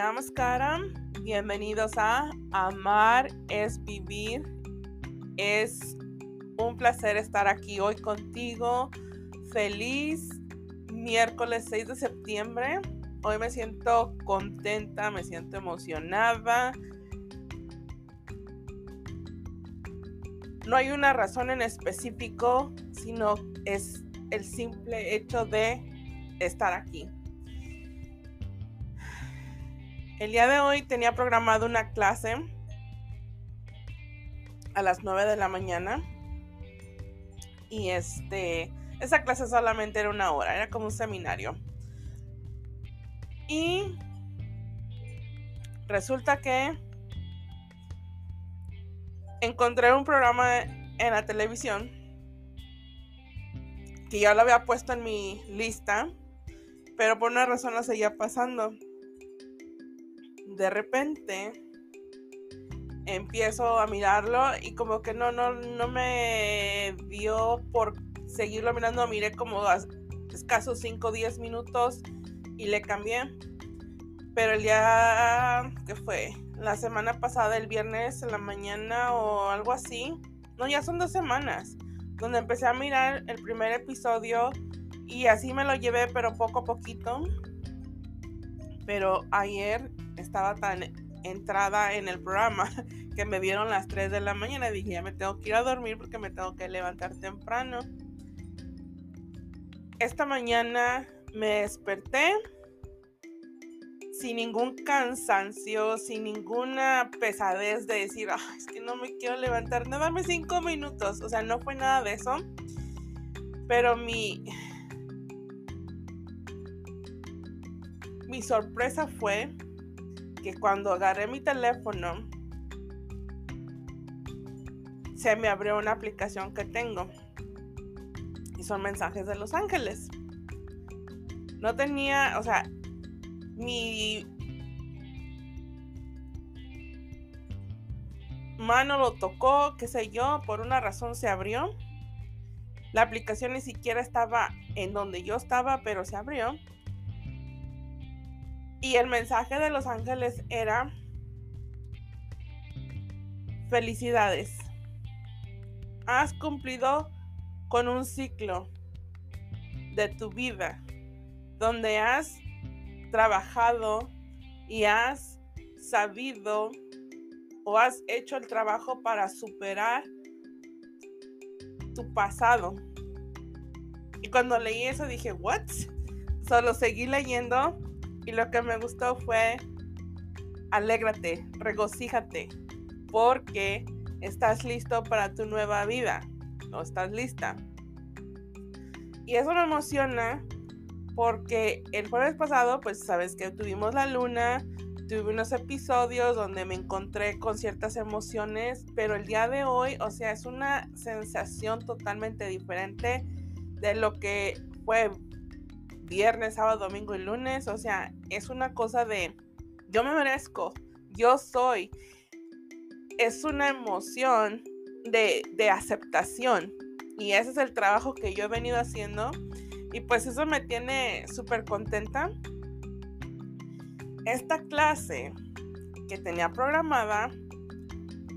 Namaskaram, bienvenidos a Amar es Vivir. Es un placer estar aquí hoy contigo. Feliz miércoles 6 de septiembre. Hoy me siento contenta, me siento emocionada. No hay una razón en específico, sino es el simple hecho de estar aquí. El día de hoy tenía programado una clase a las 9 de la mañana. Y este, esa clase solamente era una hora, era como un seminario. Y resulta que encontré un programa en la televisión que ya lo había puesto en mi lista, pero por una razón lo seguía pasando de repente empiezo a mirarlo y como que no, no, no me dio por seguirlo mirando, miré como escasos 5 o 10 minutos y le cambié. Pero el día que fue, la semana pasada, el viernes en la mañana o algo así, no, ya son dos semanas, donde empecé a mirar el primer episodio y así me lo llevé, pero poco a poquito. Pero ayer estaba tan entrada en el programa que me vieron las 3 de la mañana dije, ya me tengo que ir a dormir porque me tengo que levantar temprano. Esta mañana me desperté sin ningún cansancio, sin ninguna pesadez de decir, es que no me quiero levantar, no dame cinco minutos, o sea, no fue nada de eso, pero mi, mi sorpresa fue que cuando agarré mi teléfono se me abrió una aplicación que tengo y son mensajes de Los Ángeles. No tenía, o sea, mi mano lo tocó, qué sé yo, por una razón se abrió. La aplicación ni siquiera estaba en donde yo estaba, pero se abrió. Y el mensaje de los ángeles era, felicidades, has cumplido con un ciclo de tu vida donde has trabajado y has sabido o has hecho el trabajo para superar tu pasado. Y cuando leí eso dije, ¿what? Solo seguí leyendo y lo que me gustó fue, alégrate, regocíjate, porque estás listo para tu nueva vida, o estás lista. Y eso me emociona porque el jueves pasado, pues sabes que tuvimos la luna, tuve unos episodios donde me encontré con ciertas emociones, pero el día de hoy, o sea, es una sensación totalmente diferente de lo que fue viernes, sábado, domingo y lunes. O sea, es una cosa de yo me merezco, yo soy. Es una emoción de, de aceptación. Y ese es el trabajo que yo he venido haciendo. Y pues eso me tiene súper contenta. Esta clase que tenía programada,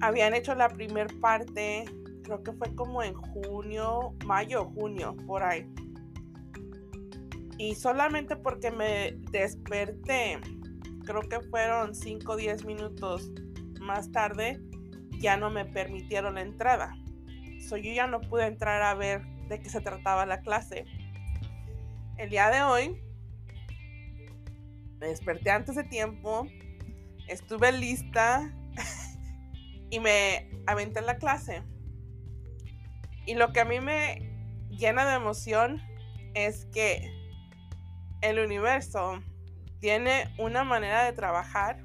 habían hecho la primer parte, creo que fue como en junio, mayo, junio, por ahí. Y solamente porque me desperté, creo que fueron 5 o 10 minutos más tarde, ya no me permitieron la entrada. So, yo ya no pude entrar a ver de qué se trataba la clase. El día de hoy me desperté antes de tiempo, estuve lista y me aventé en la clase. Y lo que a mí me llena de emoción es que el universo tiene una manera de trabajar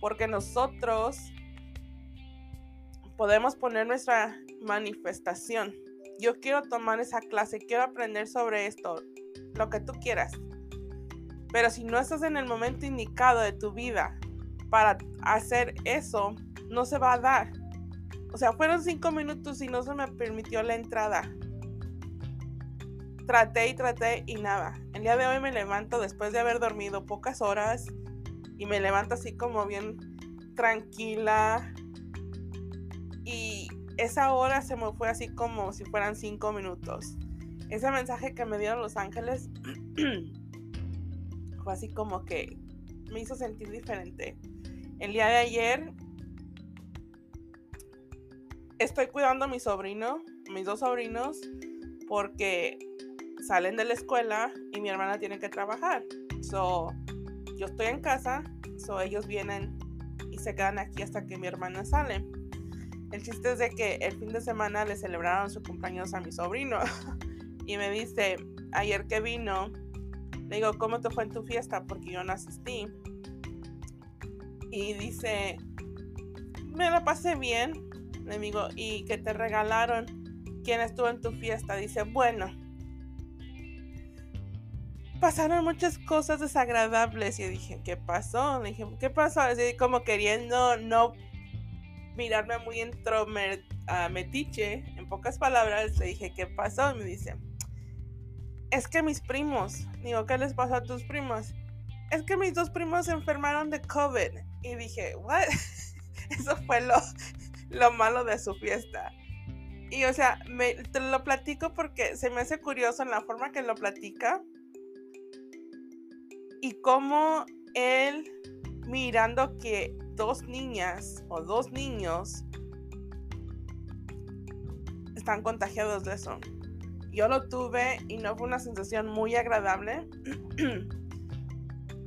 porque nosotros podemos poner nuestra manifestación. Yo quiero tomar esa clase, quiero aprender sobre esto, lo que tú quieras. Pero si no estás en el momento indicado de tu vida para hacer eso, no se va a dar. O sea, fueron cinco minutos y no se me permitió la entrada. Traté y traté y nada. El día de hoy me levanto después de haber dormido pocas horas y me levanto así como bien tranquila. Y esa hora se me fue así como si fueran cinco minutos. Ese mensaje que me dieron los ángeles fue así como que me hizo sentir diferente. El día de ayer estoy cuidando a mi sobrino, mis dos sobrinos, porque salen de la escuela y mi hermana tiene que trabajar. So, yo estoy en casa, so ellos vienen y se quedan aquí hasta que mi hermana sale. El chiste es de que el fin de semana le celebraron su cumpleaños a mi sobrino y me dice, ayer que vino, le digo, ¿cómo te fue en tu fiesta? Porque yo no asistí. Y dice, me la pasé bien. Le digo, ¿y qué te regalaron? ¿Quién estuvo en tu fiesta? Dice, bueno, pasaron muchas cosas desagradables. Y dije, ¿qué pasó? Le dije, ¿qué pasó? Así como queriendo no mirarme muy uh. En pocas palabras, le dije, ¿qué pasó? Y me dice, es que mis primos, digo, ¿qué les pasó a tus primos? Es que mis dos primos se enfermaron de COVID. Y dije, ¿what? Eso fue lo, lo malo de su fiesta. Y o sea, me, te lo platico porque se me hace curioso en la forma que lo platica. Y cómo él mirando que dos niñas o dos niños están contagiados de eso. Yo lo tuve y no fue una sensación muy agradable.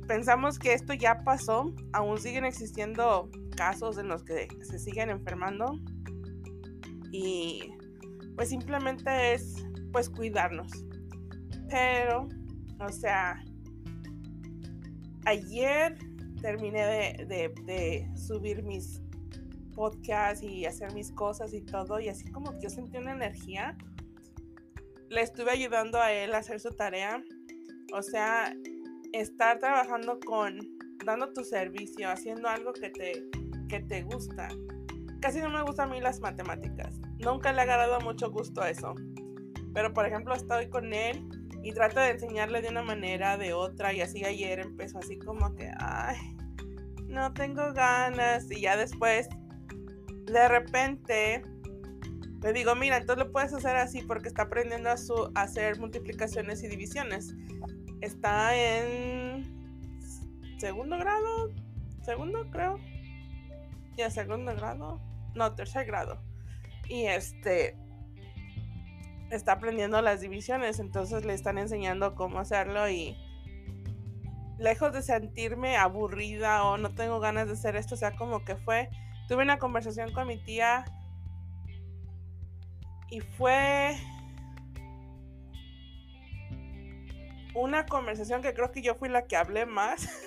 Pensamos que esto ya pasó, aún siguen existiendo casos en los que se siguen enfermando y pues simplemente es pues cuidarnos. Pero, o sea, ayer terminé de, subir mis podcasts y hacer mis cosas y todo y así como que yo sentí una energía le estuve ayudando a él a hacer su tarea. O sea, estar trabajando con, dando tu servicio, haciendo algo que te, que te gusta. Casi no me gustan a mí las matemáticas. Nunca le ha agarrado mucho gusto a eso. Pero por ejemplo, estoy con él y trato de enseñarle de una manera, de otra. Y así ayer empezó así como que, ay, no tengo ganas. Y ya después, de repente, le digo, mira, entonces lo puedes hacer así porque está aprendiendo a, su, hacer multiplicaciones y divisiones. Está en segundo grado, segundo creo. Ya, segundo grado. No, tercer grado. Y este está aprendiendo las divisiones, entonces le están enseñando cómo hacerlo y lejos de sentirme aburrida o no tengo ganas de hacer esto, o sea, como que fue, tuve una conversación con mi tía y fue una conversación que creo que yo fui la que hablé más.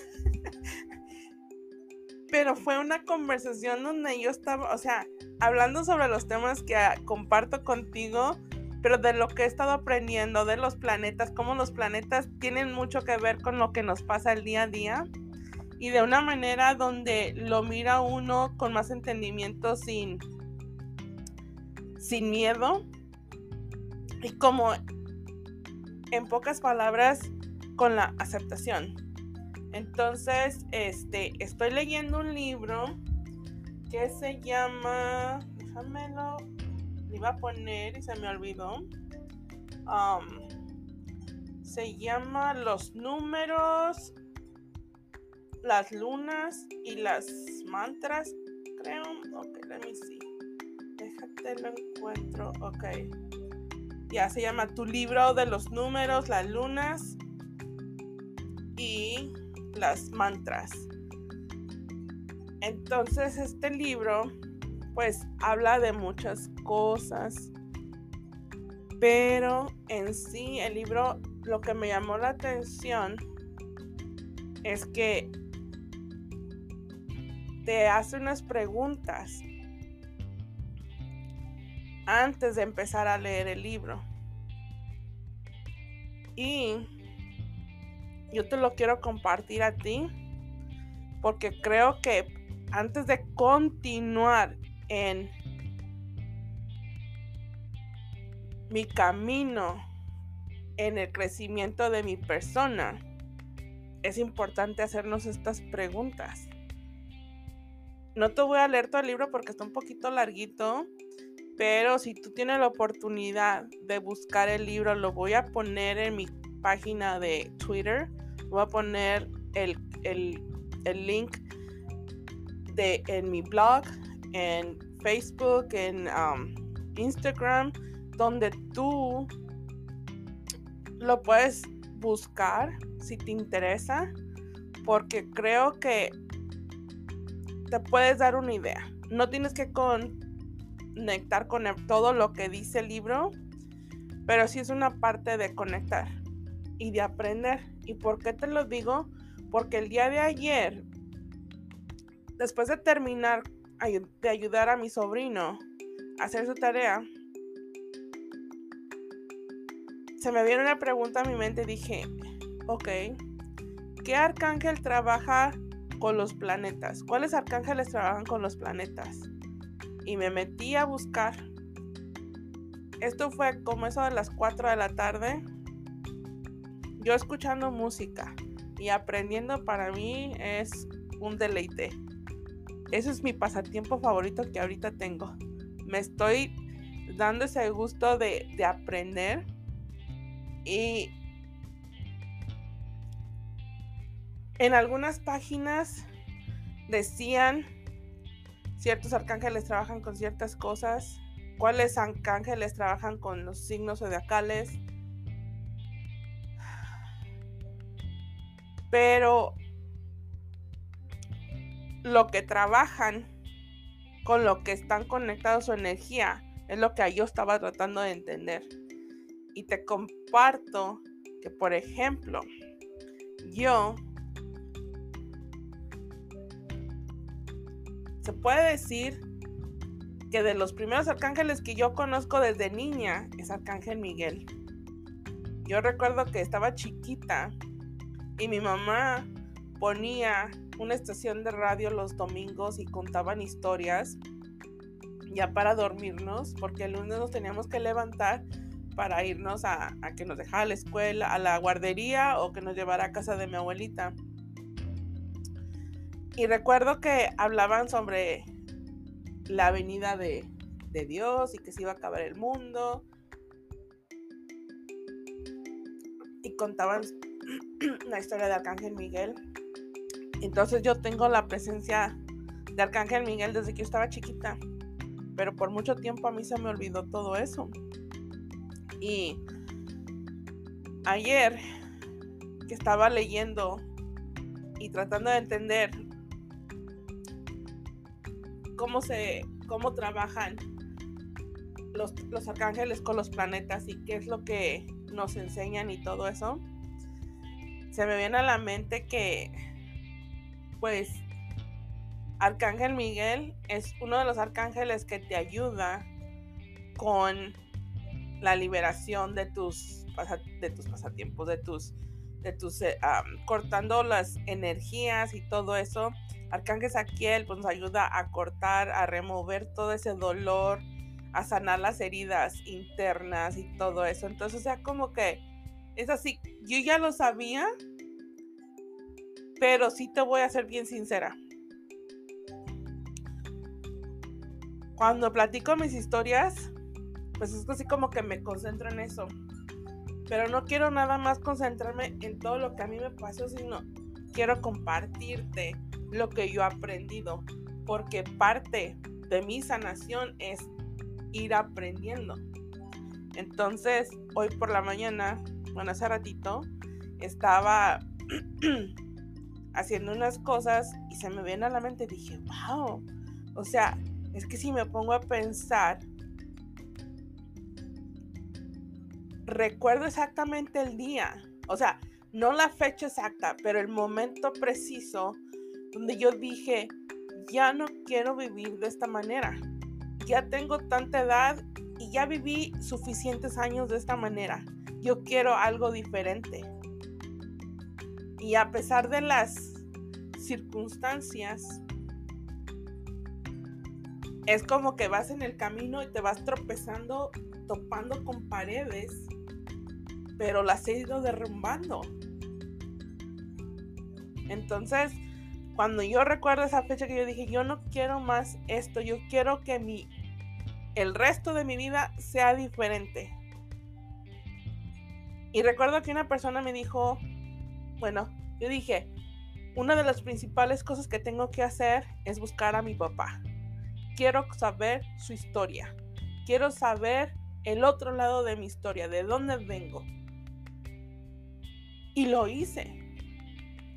Pero fue una conversación donde yo estaba, o sea, hablando sobre los temas que comparto contigo, pero de lo que he estado aprendiendo de los planetas, cómo los planetas tienen mucho que ver con lo que nos pasa el día a día y de una manera donde lo mira uno con más entendimiento sin sin miedo y como en pocas palabras con la aceptación. Entonces, este, estoy leyendo un libro que se llama, déjamelo, a poner y se me olvidó. Um, se llama Los números, las lunas y las mantras, creo. Ok, let me see te lo encuentro. Ok. Ya se llama Tu libro de los números, las lunas y las mantras. Entonces este libro pues habla de muchas cosas. Pero en sí el libro lo que me llamó la atención es que te hace unas preguntas antes de empezar a leer el libro. Y yo te lo quiero compartir a ti porque creo que antes de continuar en mi camino en el crecimiento de mi persona, es importante hacernos estas preguntas. No te voy a leer todo el libro porque está un poquito larguito, pero si tú tienes la oportunidad de buscar el libro, lo voy a poner en mi página de Twitter. Voy a poner el, link de, en mi blog, en Facebook, en um, Instagram, donde tú lo puedes buscar si te interesa, porque creo que te puedes dar una idea. No tienes que conectar con todo lo que dice el libro, pero sí es una parte de conectar y de aprender. ¿Y por qué te lo digo? Porque el día de ayer, después de terminar de ayudar a mi sobrino a hacer su tarea, se me viene una pregunta a mi mente y dije, ok, ¿qué arcángel trabaja con los planetas? ¿Cuáles arcángeles trabajan con los planetas? Y me metí a buscar. Esto fue como eso de las 4 de la tarde. Yo escuchando música y aprendiendo para mí es un deleite. Ese es mi pasatiempo favorito que ahorita tengo. Me estoy dando ese gusto de, de aprender y en algunas páginas decían ciertos arcángeles trabajan con ciertas cosas, cuáles arcángeles trabajan con los signos zodiacales. Pero lo que trabajan con lo que están conectados su energía es lo que yo estaba tratando de entender y te comparto que, por ejemplo, yo se puede decir que de los primeros arcángeles que yo conozco desde niña es Arcángel Miguel. Yo recuerdo que estaba chiquita y mi mamá ponía una estación de radio los domingos y contaban historias ya para dormirnos, porque el lunes nos teníamos que levantar para irnos a, que nos dejara la escuela, a la guardería o que nos llevara a casa de mi abuelita. Y recuerdo que hablaban sobre la venida de, de Dios y que se iba a acabar el mundo. Y contaban la historia de Arcángel Miguel. Entonces yo tengo la presencia de Arcángel Miguel desde que yo estaba chiquita. Pero por mucho tiempo a mí se me olvidó todo eso. Y ayer que estaba leyendo y tratando de entender cómo se cómo trabajan los, los arcángeles con los planetas y qué es lo que nos enseñan y todo eso, se me viene a la mente que pues Arcángel Miguel es uno de los arcángeles que te ayuda con la liberación de tus, de tus pasatiempos, de tus, de tus eh, cortando las energías y todo eso. Arcángel Saquiel pues, nos ayuda a cortar, a remover todo ese dolor, a sanar las heridas internas y todo eso. Entonces, o sea, como que es así, yo ya lo sabía, pero sí te voy a ser bien sincera. Cuando platico mis historias, pues es así como que me concentro en eso. Pero no quiero nada más concentrarme en todo lo que a mí me pasó, sino quiero compartirte lo que yo he aprendido. Porque parte de mi sanación es ir aprendiendo. Entonces, hoy por la mañana, bueno, hace ratito, estaba haciendo unas cosas y se me viene a la mente, dije, wow, o sea, es que si me pongo a pensar, recuerdo exactamente el día, o sea, no la fecha exacta, pero el momento preciso donde yo dije, ya no quiero vivir de esta manera. Ya tengo tanta edad y ya viví suficientes años de esta manera. Yo quiero algo diferente. Y a pesar de las circunstancias, es como que vas en el camino y te vas tropezando, topando con paredes pero las he ido derrumbando. Entonces, cuando yo recuerdo esa fecha que yo dije, yo no quiero más esto, yo quiero que mi, el resto de mi vida sea diferente. Y recuerdo que una persona me dijo, bueno, yo dije, una de las principales cosas que tengo que hacer es buscar a mi papá. Quiero saber su historia. Quiero saber el otro lado de mi historia, de dónde vengo. Y lo hice.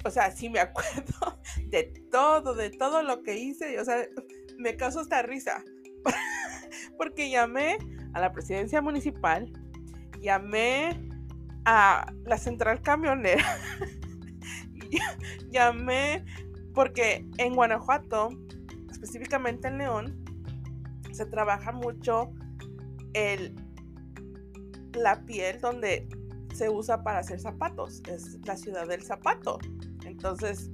O sea, sí me acuerdo de todo, de todo lo que hice. O sea, me causó esta risa. Porque llamé a la presidencia municipal, llamé a la central camionera, llamé porque en Guanajuato, específicamente en León, se trabaja mucho el, la piel donde se usa para hacer zapatos. Es la ciudad del zapato. Entonces,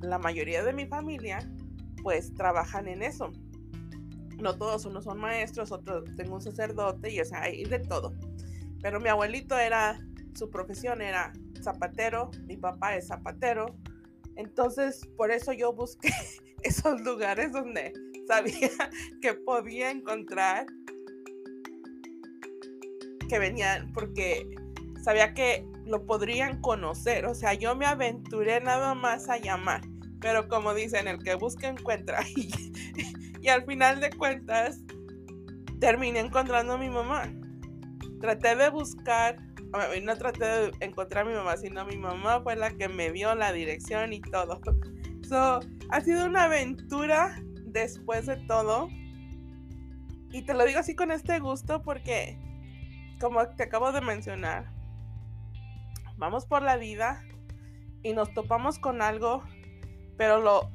la mayoría de mi familia, pues, trabajan en eso. No todos, unos son maestros, otros tengo un sacerdote y, o sea, hay de todo. Pero mi abuelito era, su profesión era zapatero, mi papá es zapatero. Entonces, por eso yo busqué esos lugares donde sabía que podía encontrar que venían, porque sabía que lo podrían conocer. O sea, yo me aventuré nada más a llamar. Pero como dicen, el que busca encuentra. Y, al final de cuentas, terminé encontrando a mi mamá. Traté de buscar, no traté de encontrar a mi mamá, sino mi mamá fue la que me dio la dirección y todo. So, ha sido una aventura después de todo. Y te lo digo así con este gusto porque, como te acabo de mencionar, vamos por la vida y nos topamos con algo, pero lo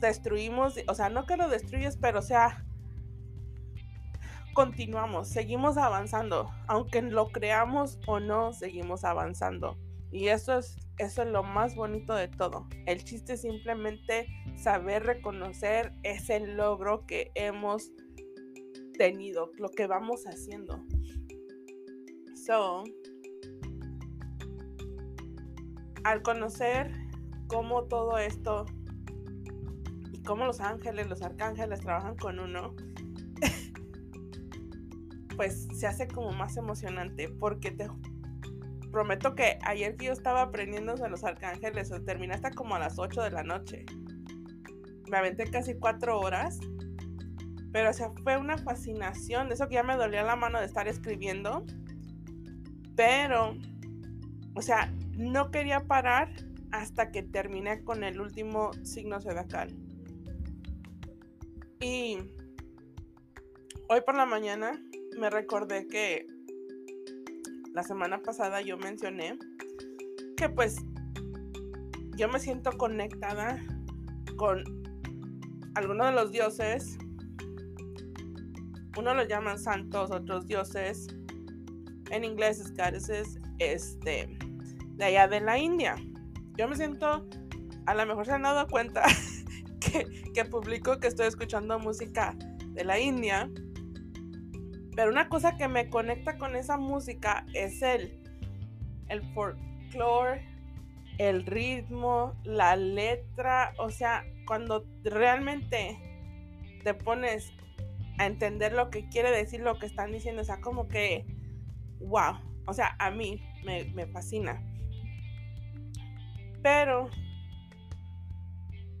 destruimos, o sea, no que lo destruyes, pero o sea, continuamos, seguimos avanzando, aunque lo creamos o no, seguimos avanzando. Y eso es, eso es lo más bonito de todo. El chiste es simplemente saber reconocer ese logro que hemos tenido, lo que vamos haciendo. So, al conocer cómo todo esto y cómo los ángeles, los arcángeles trabajan con uno, pues se hace como más emocionante porque te prometo que ayer que yo estaba aprendiendo de los arcángeles, terminé hasta como a las 8 de la noche. Me aventé casi 4 horas, pero o sea, fue una fascinación, de eso que ya me dolía la mano de estar escribiendo, pero, o sea, no quería parar hasta que terminé con el último signo zodiacal. Y hoy por la mañana me recordé que la semana pasada yo mencioné que pues yo me siento conectada con algunos de los dioses. Uno lo llaman santos, otros dioses. En inglés es goddesses. Este de allá de la India. Yo me siento, a lo mejor se han dado cuenta que, que publico que estoy escuchando música de la India. Pero una cosa que me conecta con esa música es el, el folclore, el ritmo, la letra. O sea, cuando realmente te pones a entender lo que quiere decir lo que están diciendo, o sea, como que, wow, o sea, a mí me, me fascina. Pero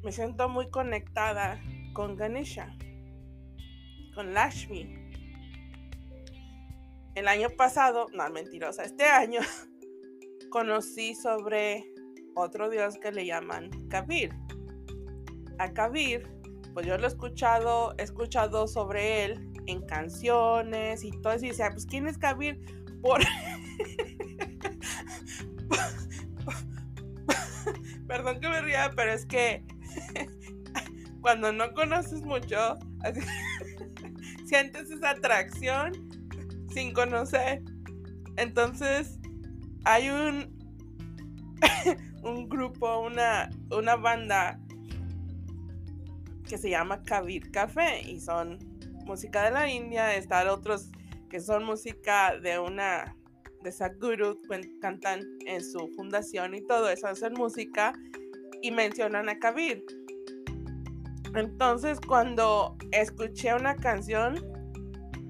me siento muy conectada con Ganesha, con Lashmi. El año pasado, no mentirosa, este año conocí sobre otro dios que le llaman Kabir. A Kabir, pues yo lo he escuchado, he escuchado sobre él en canciones y todo eso. Y decía, pues ¿quién es Kabir? Por Perdón que me ría, pero es que cuando no conoces mucho, sientes esa atracción sin conocer. Entonces, hay un, un grupo, una, una banda que se llama Kabir Café y son música de la India, están otros que son música de una de Sadhguru, cantan en su fundación y todo eso, hacen música y mencionan a Kabir. Entonces cuando escuché una canción,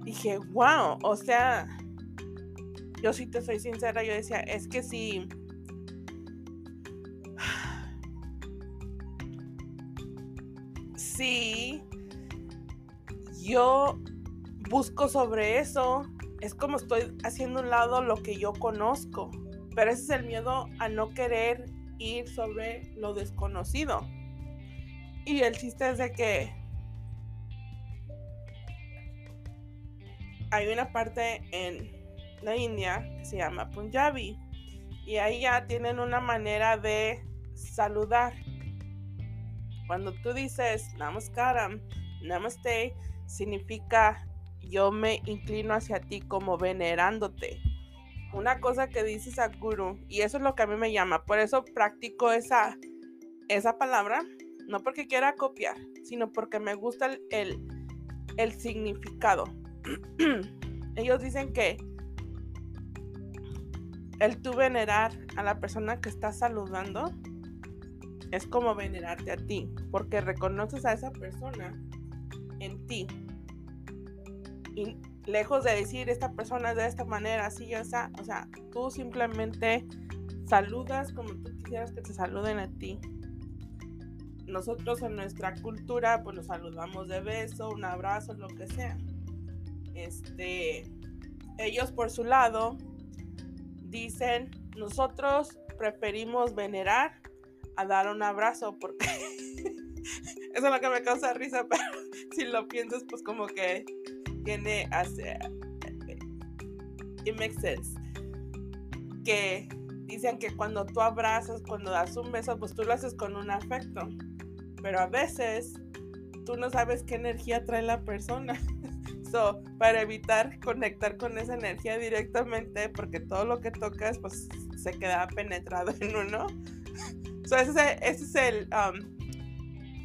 dije, wow, o sea, yo sí te soy sincera, yo decía, es que si... Sí, yo busco sobre eso, es como estoy haciendo un lado lo que yo conozco, pero ese es el miedo a no querer ir sobre lo desconocido. Y el chiste es de que hay una parte en la India que se llama Punjabi y ahí ya tienen una manera de saludar. Cuando tú dices Namaskaram, Namaste, significa yo me inclino hacia ti como venerándote. Una cosa que dices a Guru, y eso es lo que a mí me llama, por eso practico esa, esa palabra, no porque quiera copiar, sino porque me gusta el, el significado. Ellos dicen que el tú venerar a la persona que está saludando es como venerarte a ti, porque reconoces a esa persona en ti. Y lejos de decir esta persona es de esta manera, así, o sea, o sea, tú simplemente saludas como tú quisieras que te saluden a ti. Nosotros en nuestra cultura, pues nos saludamos de beso, un abrazo, lo que sea. Este, ellos por su lado dicen, nosotros preferimos venerar a dar un abrazo porque eso es lo que me causa risa, pero si lo piensas, pues como que tiene, hace, it makes sense. Que dicen que cuando tú abrazas, cuando das un beso, pues tú lo haces con un afecto. Pero a veces tú no sabes qué energía trae la persona. So, para evitar conectar con esa energía directamente, porque todo lo que tocas, pues se queda penetrado en uno. So, ese, es el, um,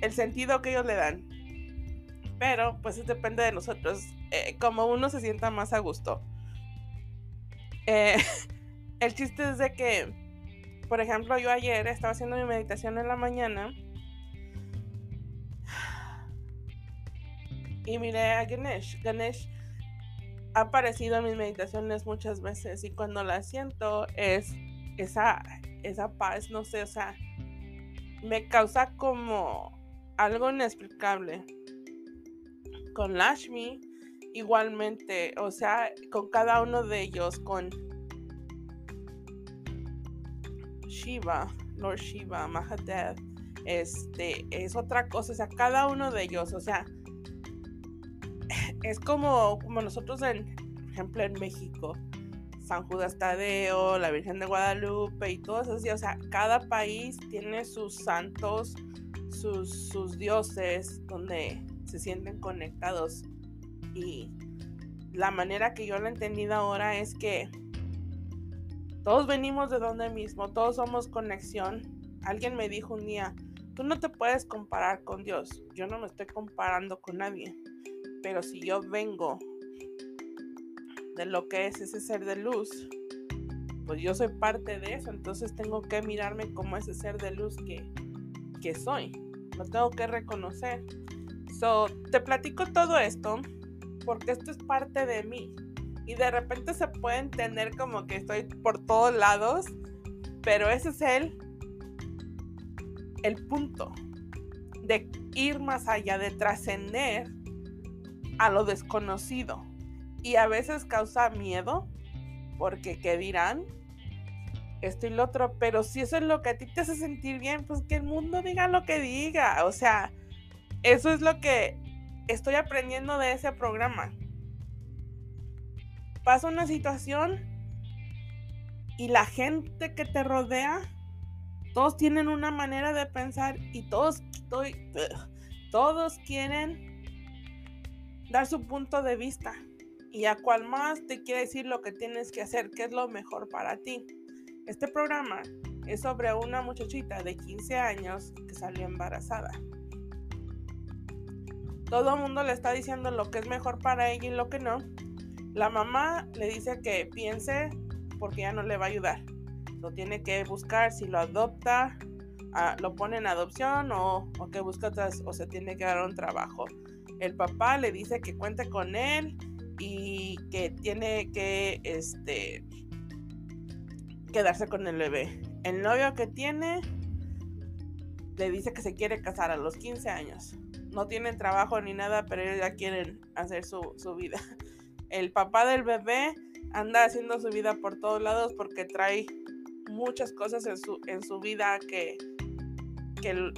el sentido que ellos le dan. Pero, pues depende de nosotros, eh, como uno se sienta más a gusto. Eh, el chiste es de que, por ejemplo, yo ayer estaba haciendo mi meditación en la mañana y miré a Ganesh. Ganesh ha aparecido en mis meditaciones muchas veces y cuando la siento es esa, esa paz, no sé, o sea, me causa como algo inexplicable. Con Lashmi, igualmente, o sea, con cada uno de ellos, con Shiva, Lord Shiva, Mahadev, este, es otra cosa, o sea, cada uno de ellos, o sea, es como, como nosotros, en, por ejemplo, en México, San Judas Tadeo, la Virgen de Guadalupe y todo eso, o sea, cada país tiene sus santos, sus, sus dioses, donde se sienten conectados. Y la manera que yo lo he entendido ahora es que todos venimos de donde mismo, todos somos conexión. Alguien me dijo un día, tú no te puedes comparar con Dios. Yo no me estoy comparando con nadie. Pero si yo vengo de lo que es ese ser de luz, pues yo soy parte de eso, entonces tengo que mirarme como ese ser de luz que, que soy. Lo tengo que reconocer. So, te platico todo esto porque esto es parte de mí. Y de repente se puede entender como que estoy por todos lados, pero ese es el, el punto de ir más allá, de trascender a lo desconocido. Y a veces causa miedo, porque ¿qué dirán? Esto y lo otro, pero si eso es lo que a ti te hace sentir bien, pues que el mundo diga lo que diga. O sea, eso es lo que estoy aprendiendo de ese programa. Pasa una situación y la gente que te rodea, todos tienen una manera de pensar y todos, todos quieren dar su punto de vista y a cual más te quiere decir lo que tienes que hacer, qué es lo mejor para ti. Este programa es sobre una muchachita de 15 años que salió embarazada. Todo el mundo le está diciendo lo que es mejor para ella y lo que no. La mamá le dice que piense porque ya no le va a ayudar. Lo tiene que buscar si lo adopta, lo pone en adopción o, o que busca otras, o se tiene que dar un trabajo. El papá le dice que cuente con él y que tiene que este, quedarse con el bebé. El novio que tiene le dice que se quiere casar a los 15 años. No tienen trabajo ni nada, pero ellos ya quieren hacer su, vida. El papá del bebé anda haciendo su vida por todos lados porque trae muchas cosas en su, en su vida que, que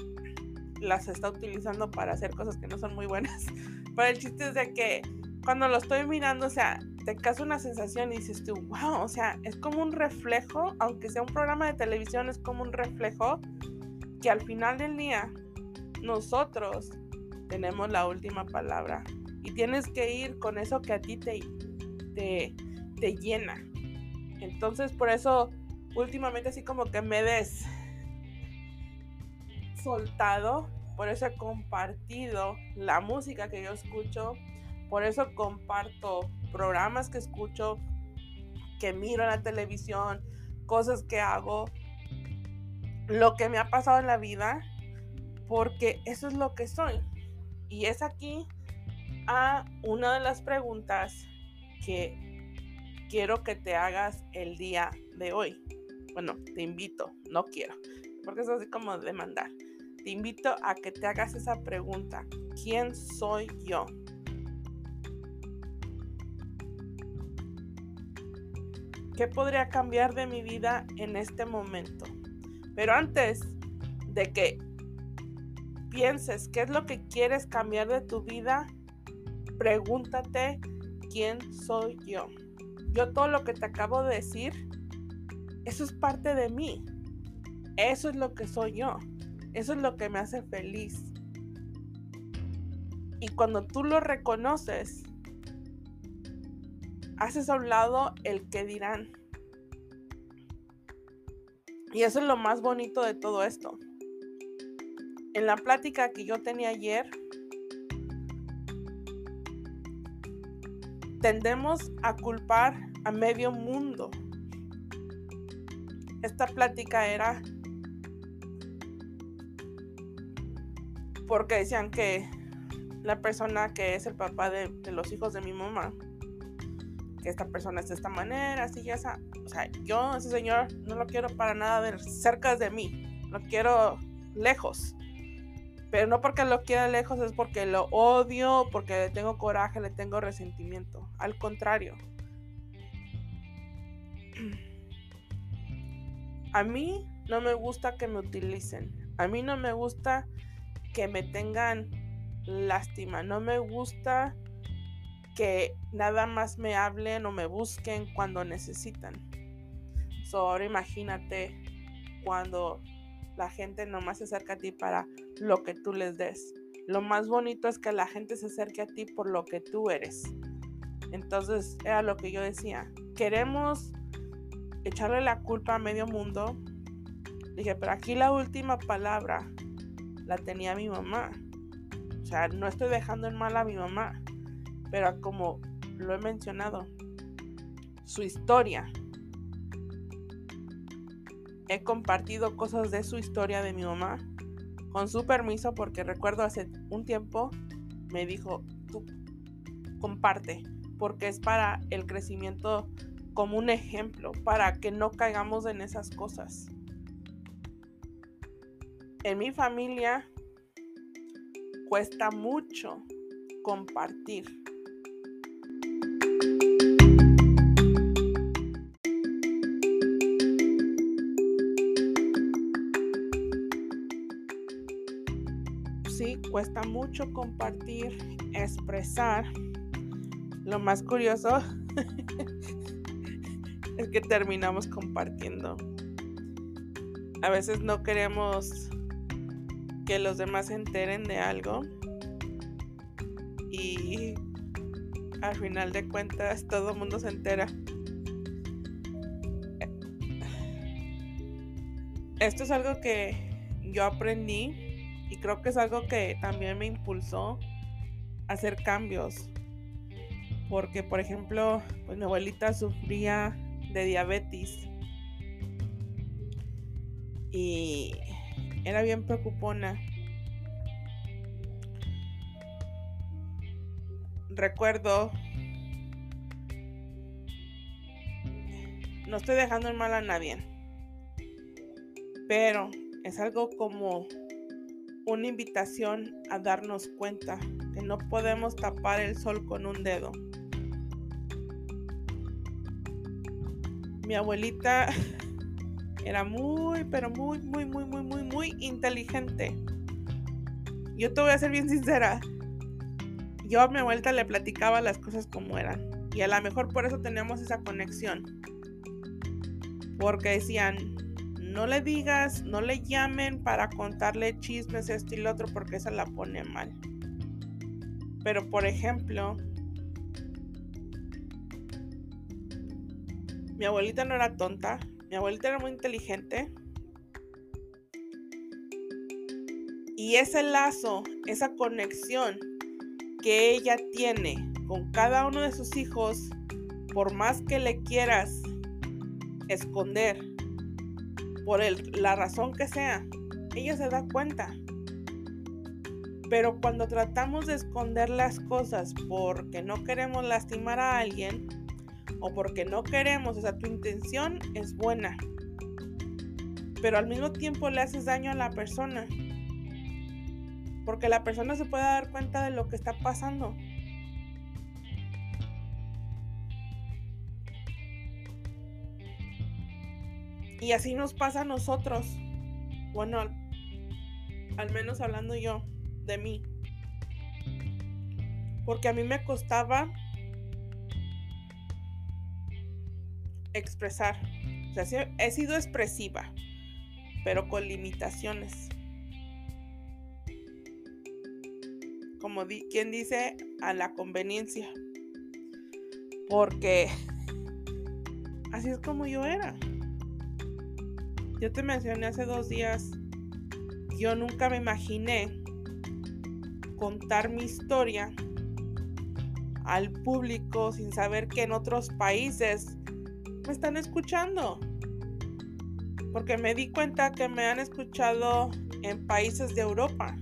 las está utilizando para hacer cosas que no son muy buenas. Pero el chiste es de que cuando lo estoy mirando, o sea, te causa una sensación y dices wow, o sea, es como un reflejo, aunque sea un programa de televisión, es como un reflejo que al final del día nosotros tenemos la última palabra y tienes que ir con eso que a ti te, te, te llena. Entonces, por eso, últimamente así como que me des soltado, por eso he compartido la música que yo escucho, por eso comparto programas que escucho, que miro en la televisión, cosas que hago, lo que me ha pasado en la vida, porque eso es lo que soy. Y es aquí a una de las preguntas que quiero que te hagas el día de hoy. Bueno, te invito, no quiero, porque es así como demandar. Te invito a que te hagas esa pregunta. ¿Quién soy yo? ¿Qué podría cambiar de mi vida en este momento? Pero antes de que pienses qué es lo que quieres cambiar de tu vida, pregúntate quién soy yo. Yo todo lo que te acabo de decir, eso es parte de mí. Eso es lo que soy yo. Eso es lo que me hace feliz. Y cuando tú lo reconoces, haces a un lado el que dirán. Y eso es lo más bonito de todo esto. En la plática que yo tenía ayer, tendemos a culpar a medio mundo. Esta plática era porque decían que la persona que es el papá de, los hijos de mi mamá esta persona es de esta manera, así ya esa. O sea, yo, ese señor, no lo quiero para nada ver cerca de mí. Lo quiero lejos. Pero no porque lo quiera lejos, es porque lo odio, porque le tengo coraje, le tengo resentimiento. Al contrario. A mí no me gusta que me utilicen. A mí no me gusta que me tengan lástima. No me gusta que nada más me hablen o me busquen cuando necesitan. So, ahora imagínate cuando la gente nomás se acerca a ti para lo que tú les des. Lo más bonito es que la gente se acerque a ti por lo que tú eres. Entonces era lo que yo decía. Queremos echarle la culpa a medio mundo. Dije, pero aquí la última palabra la tenía mi mamá. O sea, no estoy dejando en mal a mi mamá. Pero como lo he mencionado, su historia. He compartido cosas de su historia de mi mamá con su permiso porque recuerdo hace un tiempo me dijo, tú comparte porque es para el crecimiento como un ejemplo, para que no caigamos en esas cosas. En mi familia cuesta mucho compartir. cuesta mucho compartir, expresar. Lo más curioso es que terminamos compartiendo. A veces no queremos que los demás se enteren de algo y al final de cuentas todo el mundo se entera. Esto es algo que yo aprendí y creo que es algo que también me impulsó a hacer cambios. Porque, por ejemplo, pues mi abuelita sufría de diabetes. Y era bien preocupona. Recuerdo, no estoy dejando en mal a nadie, pero es algo como una invitación a darnos cuenta que no podemos tapar el sol con un dedo. Mi abuelita era muy, pero muy, muy, muy, muy, muy, muy inteligente. Yo te voy a ser bien sincera. Yo a mi abuelita le platicaba las cosas como eran. Y a lo mejor por eso teníamos esa conexión. Porque decían, no le digas, no le llamen para contarle chismes, esto y lo otro, porque esa la pone mal. Pero por ejemplo, mi abuelita no era tonta, mi abuelita era muy inteligente. Y ese lazo, esa conexión que ella tiene con cada uno de sus hijos, por más que le quieras esconder, por la razón que sea, ella se da cuenta. Pero cuando tratamos de esconder las cosas porque no queremos lastimar a alguien, o porque no queremos, o sea, tu intención es buena, pero al mismo tiempo le haces daño a la persona, porque la persona se puede dar cuenta de lo que está pasando. Y así nos pasa a nosotros. Bueno, al, al menos hablando yo de mí. Porque a mí me costaba expresar. O sea, he sido expresiva, pero con limitaciones. Como quien dice, a la conveniencia. Porque así es como yo era. Yo te mencioné hace dos días, yo nunca me imaginé contar mi historia al público sin saber que en otros países me están escuchando. Porque me di cuenta que me han escuchado en países de Europa.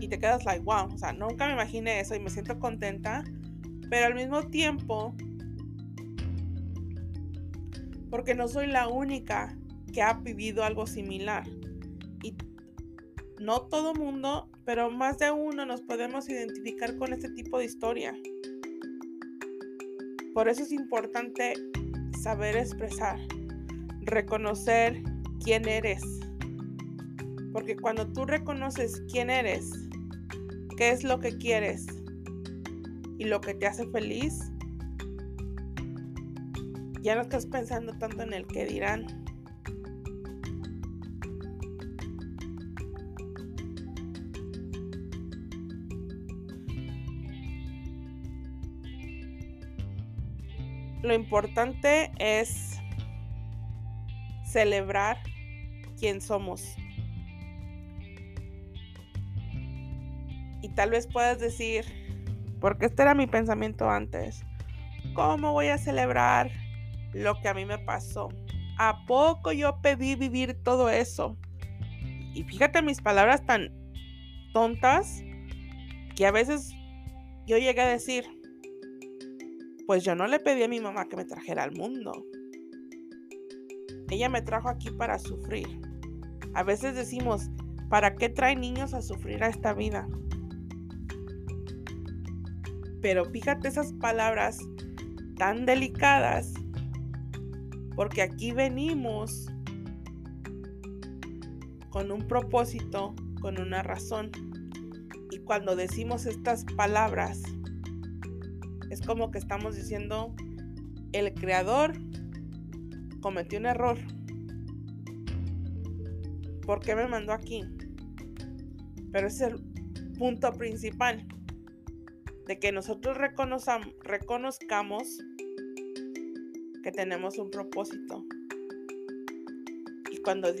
Y te quedas like, wow, o sea, nunca me imaginé eso y me siento contenta. Pero al mismo tiempo, porque no soy la única que ha vivido algo similar. Y no todo mundo, pero más de uno nos podemos identificar con este tipo de historia. Por eso es importante saber expresar, reconocer quién eres. Porque cuando tú reconoces quién eres, qué es lo que quieres y lo que te hace feliz, ya no estás pensando tanto en el que dirán. Lo importante es celebrar quién somos. Y tal vez puedas decir, porque este era mi pensamiento antes, ¿cómo voy a celebrar lo que a mí me pasó? ¿A poco yo pedí vivir todo eso? Y fíjate mis palabras tan tontas que a veces yo llegué a decir, pues yo no le pedí a mi mamá que me trajera al mundo. Ella me trajo aquí para sufrir. A veces decimos, ¿para qué trae niños a sufrir a esta vida? Pero fíjate esas palabras tan delicadas, porque aquí venimos con un propósito, con una razón. Y cuando decimos estas palabras, es como que estamos diciendo, el creador cometió un error. ¿Por qué me mandó aquí? Pero es el punto principal. De que nosotros reconozcamos que tenemos un propósito. Y cuando,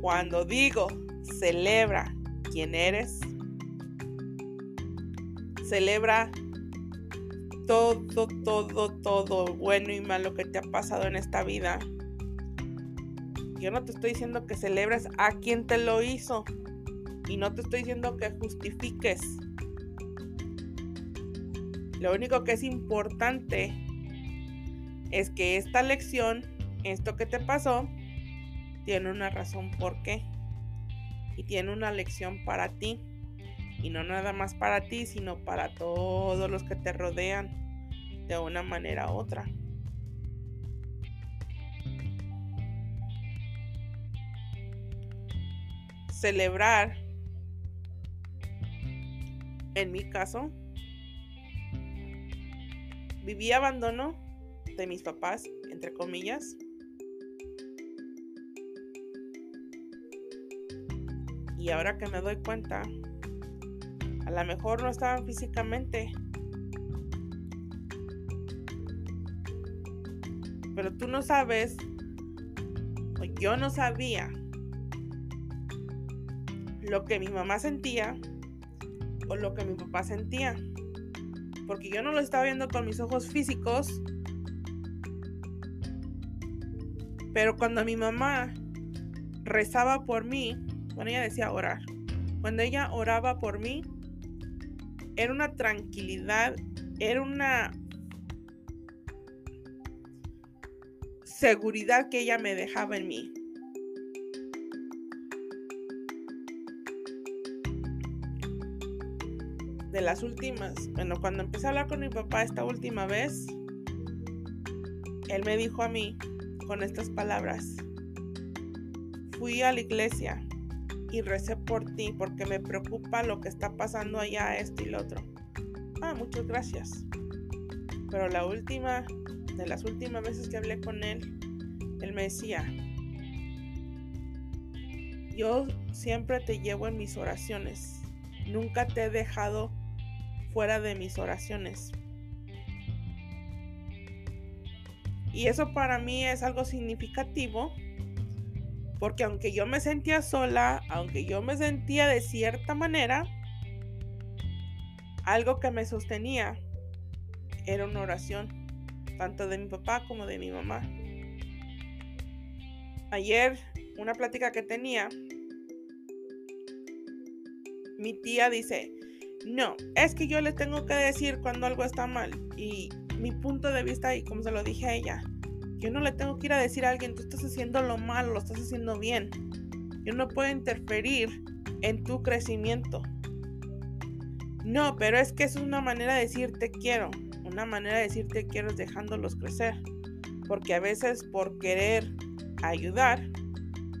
cuando digo celebra quién eres, celebra todo, todo, todo bueno y malo que te ha pasado en esta vida. Yo no te estoy diciendo que celebres a quien te lo hizo. Y no te estoy diciendo que justifiques. Lo único que es importante es que esta lección, esto que te pasó, tiene una razón por qué. Y tiene una lección para ti. Y no nada más para ti, sino para todos los que te rodean de una manera u otra. Celebrar, en mi caso, viví abandono de mis papás, entre comillas. Y ahora que me doy cuenta, a lo mejor no estaban físicamente. Pero tú no sabes, yo no sabía, lo que mi mamá sentía o lo que mi papá sentía porque yo no lo estaba viendo con mis ojos físicos. Pero cuando mi mamá rezaba por mí, cuando ella decía orar, cuando ella oraba por mí, era una tranquilidad, era una seguridad que ella me dejaba en mí. de las últimas, bueno, cuando empecé a hablar con mi papá esta última vez, él me dijo a mí con estas palabras, fui a la iglesia y recé por ti porque me preocupa lo que está pasando allá, esto y lo otro. Ah, muchas gracias. Pero la última, de las últimas veces que hablé con él, él me decía, yo siempre te llevo en mis oraciones. Nunca te he dejado fuera de mis oraciones. Y eso para mí es algo significativo porque aunque yo me sentía sola, aunque yo me sentía de cierta manera, algo que me sostenía era una oración, tanto de mi papá como de mi mamá. Ayer, una plática que tenía, mi tía dice, no, es que yo le tengo que decir cuando algo está mal. Y mi punto de vista, y como se lo dije a ella, yo no le tengo que ir a decir a alguien, tú estás haciendo lo malo, lo estás haciendo bien. Yo no puedo interferir en tu crecimiento. No, pero es que es una manera de decir te quiero. Una manera de decir te quiero es dejándolos crecer. Porque a veces por querer ayudar,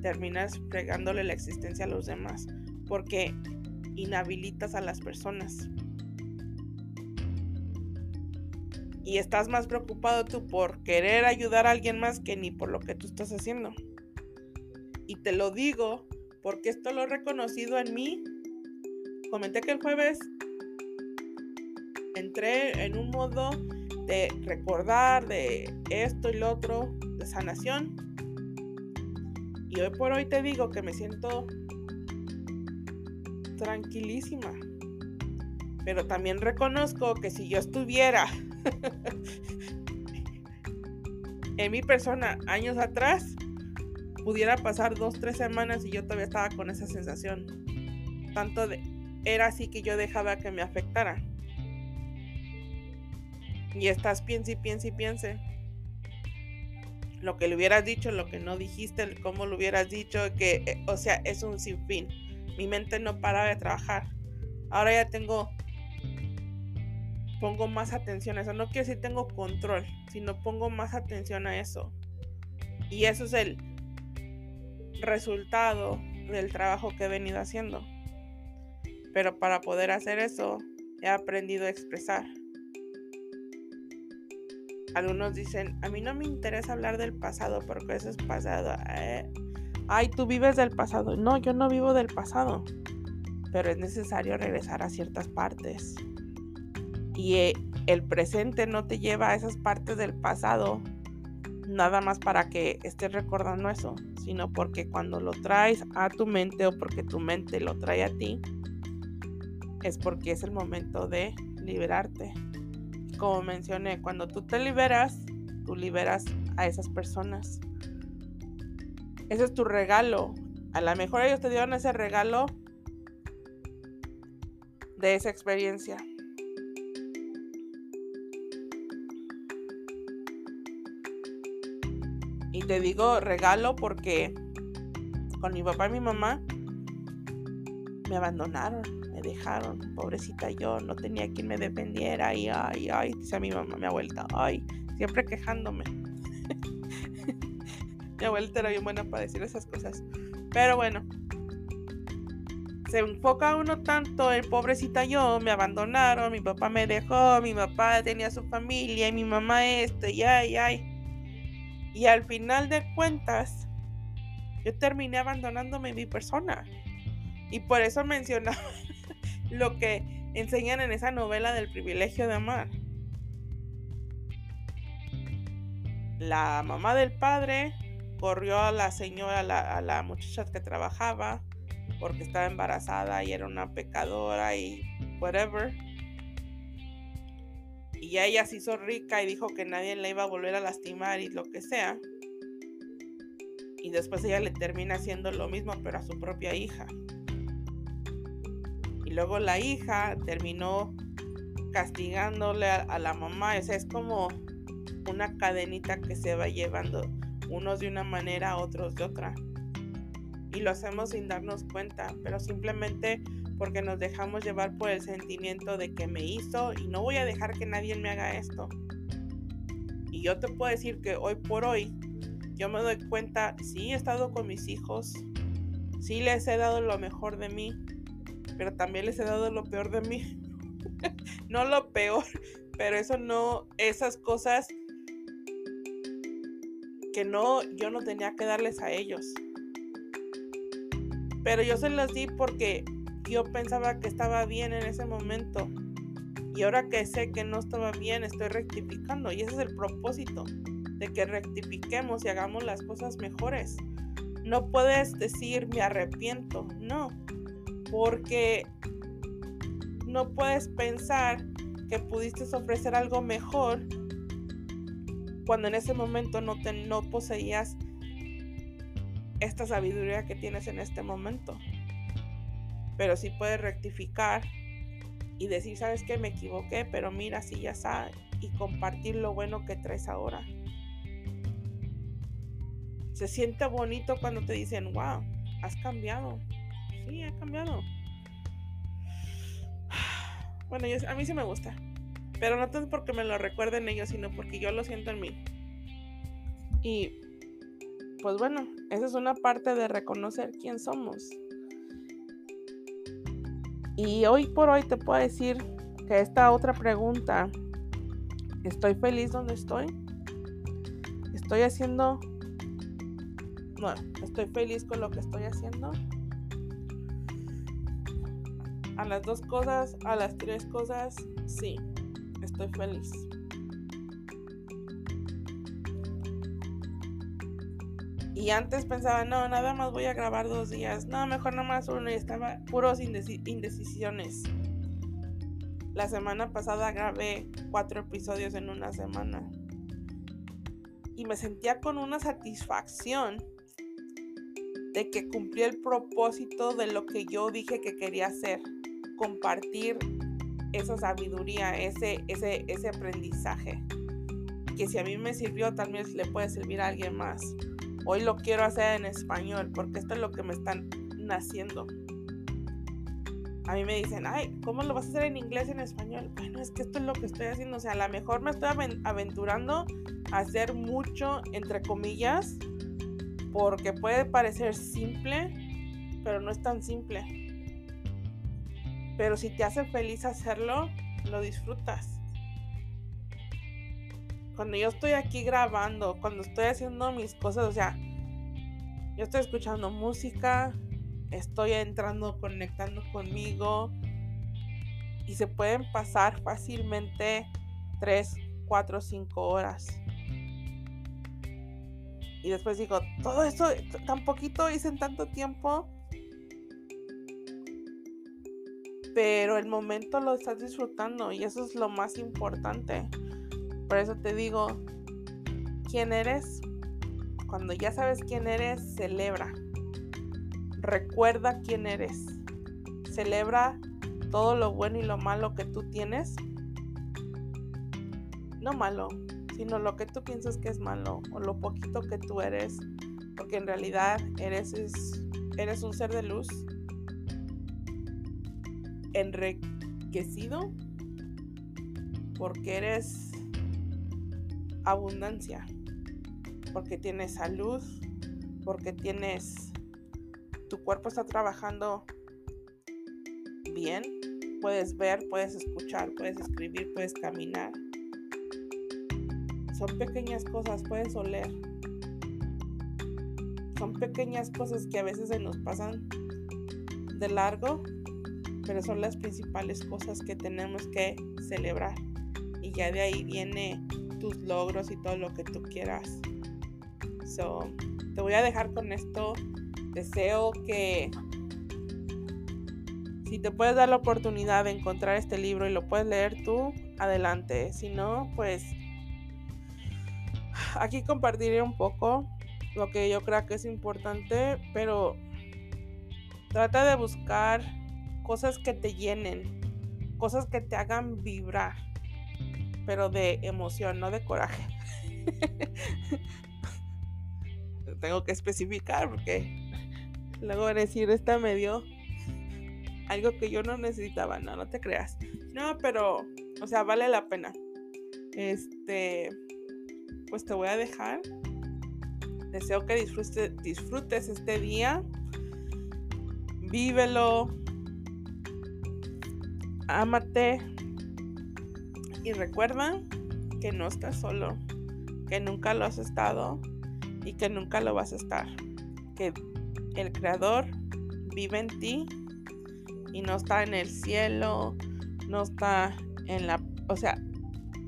terminas fregándole la existencia a los demás. Porque inhabilitas a las personas. Y estás más preocupado tú por querer ayudar a alguien más que ni por lo que tú estás haciendo. Y te lo digo porque esto lo he reconocido en mí. Comenté que el jueves entré en un modo de recordar de esto y lo otro, de sanación. Y hoy por hoy te digo que me siento tranquilísima. Pero también reconozco que si yo estuviera en mi persona años atrás, pudiera pasar dos, tres semanas y yo todavía estaba con esa sensación. Tanto de, era así que yo dejaba que me afectara. Y estás piense y piense y piense. Lo que le hubieras dicho, lo que no dijiste, cómo lo hubieras dicho, que, eh, o sea, es un sinfín mi mente no para de trabajar. Ahora ya tengo, pongo más atención a eso. No quiero decir tengo control, sino pongo más atención a eso. Y eso es el resultado del trabajo que he venido haciendo. Pero para poder hacer eso, he aprendido a expresar. Algunos dicen, a mí no me interesa hablar del pasado porque eso es pasado. Eh, ay, tú vives del pasado. No, yo no vivo del pasado, pero es necesario regresar a ciertas partes. Y eh, el presente no te lleva a esas partes del pasado nada más para que estés recordando eso, sino porque cuando lo traes a tu mente o porque tu mente lo trae a ti, es porque es el momento de liberarte. como mencioné, cuando tú te liberas, tú liberas a esas personas. Ese es tu regalo. A lo mejor ellos te dieron ese regalo de esa experiencia. Te digo regalo porque con mi papá y mi mamá me abandonaron, me dejaron, pobrecita yo, no tenía quien me defendiera y ay, ay, dice mi mamá, mi abuelita, ay, siempre quejándome. mi abuelita era bien buena para decir esas cosas. Pero bueno, se enfoca uno tanto en pobrecita yo, me abandonaron, mi papá me dejó, mi papá tenía su familia y mi mamá esto, y ay, ay. Y al final de cuentas, yo terminé abandonándome mi persona. Y por eso mencionaba lo que enseñan en esa novela del privilegio de amar. La mamá del padre corrió a la señora, a la, muchacha que trabajaba, porque estaba embarazada y era una pecadora y whatever. Y ella se hizo rica y dijo que nadie la iba a volver a lastimar y lo que sea. Y después ella le termina haciendo lo mismo, pero a su propia hija. Y luego la hija terminó castigándole a, la mamá. O sea, es como una cadenita que se va llevando unos de una manera, otros de otra. Y lo hacemos sin darnos cuenta, pero simplemente porque nos dejamos llevar por el sentimiento de que me hizo y no voy a dejar que nadie me haga esto. Y yo te puedo decir que hoy por hoy yo me doy cuenta, sí he estado con mis hijos, sí les he dado lo mejor de mí, pero también les he dado lo peor de mí. no lo peor, pero eso no, esas cosas que no, yo no tenía que darles a ellos. Pero yo se los di porque yo pensaba que estaba bien en ese momento. Y ahora que sé que no estaba bien, estoy rectificando. Y ese es el propósito, de que rectifiquemos y hagamos las cosas mejores. No puedes decir me arrepiento, no. Porque no puedes pensar que pudiste ofrecer algo mejor cuando en ese momento no, te, no poseías esta sabiduría que tienes en este momento pero sí puedes rectificar y decir, sabes que me equivoqué, pero mira, si ya sabes, y compartir lo bueno que traes ahora. Se siente bonito cuando te dicen, wow, has cambiado. Sí, he cambiado. Bueno, a mí sí me gusta. Pero no tanto porque me lo recuerden ellos, sino porque yo lo siento en mí. Y pues bueno, esa es una parte de reconocer quién somos. Y hoy por hoy te puedo decir que esta otra pregunta, ¿estoy feliz donde estoy? ¿Estoy haciendo... No, ¿estoy feliz con lo que estoy haciendo? A las dos cosas, a las tres cosas, sí, estoy feliz. Y antes pensaba, no, nada más voy a grabar dos días. No, mejor nomás uno. Y estaba puros indecisiones. La semana pasada grabé cuatro episodios en una semana. Y me sentía con una satisfacción de que cumplí el propósito de lo que yo dije que quería hacer. Compartir esa sabiduría, ese, ese, ese aprendizaje. Que si a mí me sirvió, también le puede servir a alguien más. Hoy lo quiero hacer en español porque esto es lo que me están naciendo. A mí me dicen, ay, ¿cómo lo vas a hacer en inglés y en español? Bueno, es que esto es lo que estoy haciendo. O sea, a lo mejor me estoy aventurando a hacer mucho, entre comillas, porque puede parecer simple, pero no es tan simple. Pero si te hace feliz hacerlo, lo disfrutas cuando yo estoy aquí grabando, cuando estoy haciendo mis cosas, o sea, yo estoy escuchando música, estoy entrando, conectando conmigo y se pueden pasar fácilmente 3, 4, 5 horas. Y después digo, todo esto tan poquito hice en tanto tiempo. pero el momento lo estás disfrutando y eso es lo más importante. Por eso te digo, ¿quién eres? Cuando ya sabes quién eres, celebra. Recuerda quién eres. Celebra todo lo bueno y lo malo que tú tienes. No malo, sino lo que tú piensas que es malo o lo poquito que tú eres. Porque en realidad eres, eres un ser de luz enriquecido porque eres abundancia, porque tienes salud, porque tienes tu cuerpo está trabajando bien, puedes ver, puedes escuchar, puedes escribir, puedes caminar. Son pequeñas cosas, puedes oler. Son pequeñas cosas que a veces se nos pasan de largo pero son las principales cosas que tenemos que celebrar. Y ya de ahí viene tus logros y todo lo que tú quieras. So, te voy a dejar con esto. Deseo que si te puedes dar la oportunidad de encontrar este libro y lo puedes leer tú, adelante. Si no, pues aquí compartiré un poco lo que yo creo que es importante, pero trata de buscar cosas que te llenen, cosas que te hagan vibrar, pero de emoción, no de coraje. Tengo que especificar porque luego decir, esta me dio algo que yo no necesitaba, no, no te creas. No, pero, o sea, vale la pena. Este, pues te voy a dejar. Deseo que disfrutes, este día. Vívelo, ámate y recuerda que no estás solo, que nunca lo has estado y que nunca lo vas a estar. Que el creador vive en ti y no está en el cielo, no está en la... O sea,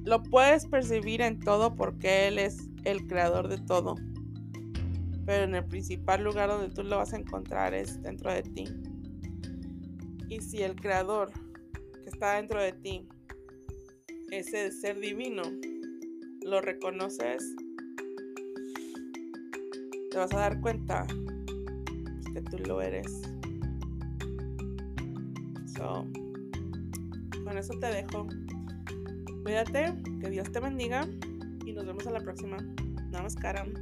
lo puedes percibir en todo porque Él es el creador de todo. Pero en el principal lugar donde tú lo vas a encontrar es dentro de ti. Y si el creador está dentro de ti, ese ser divino, lo reconoces, te vas a dar cuenta que tú lo eres. So, con eso te dejo. Cuídate, que Dios te bendiga y nos vemos a la próxima. Namaskaram.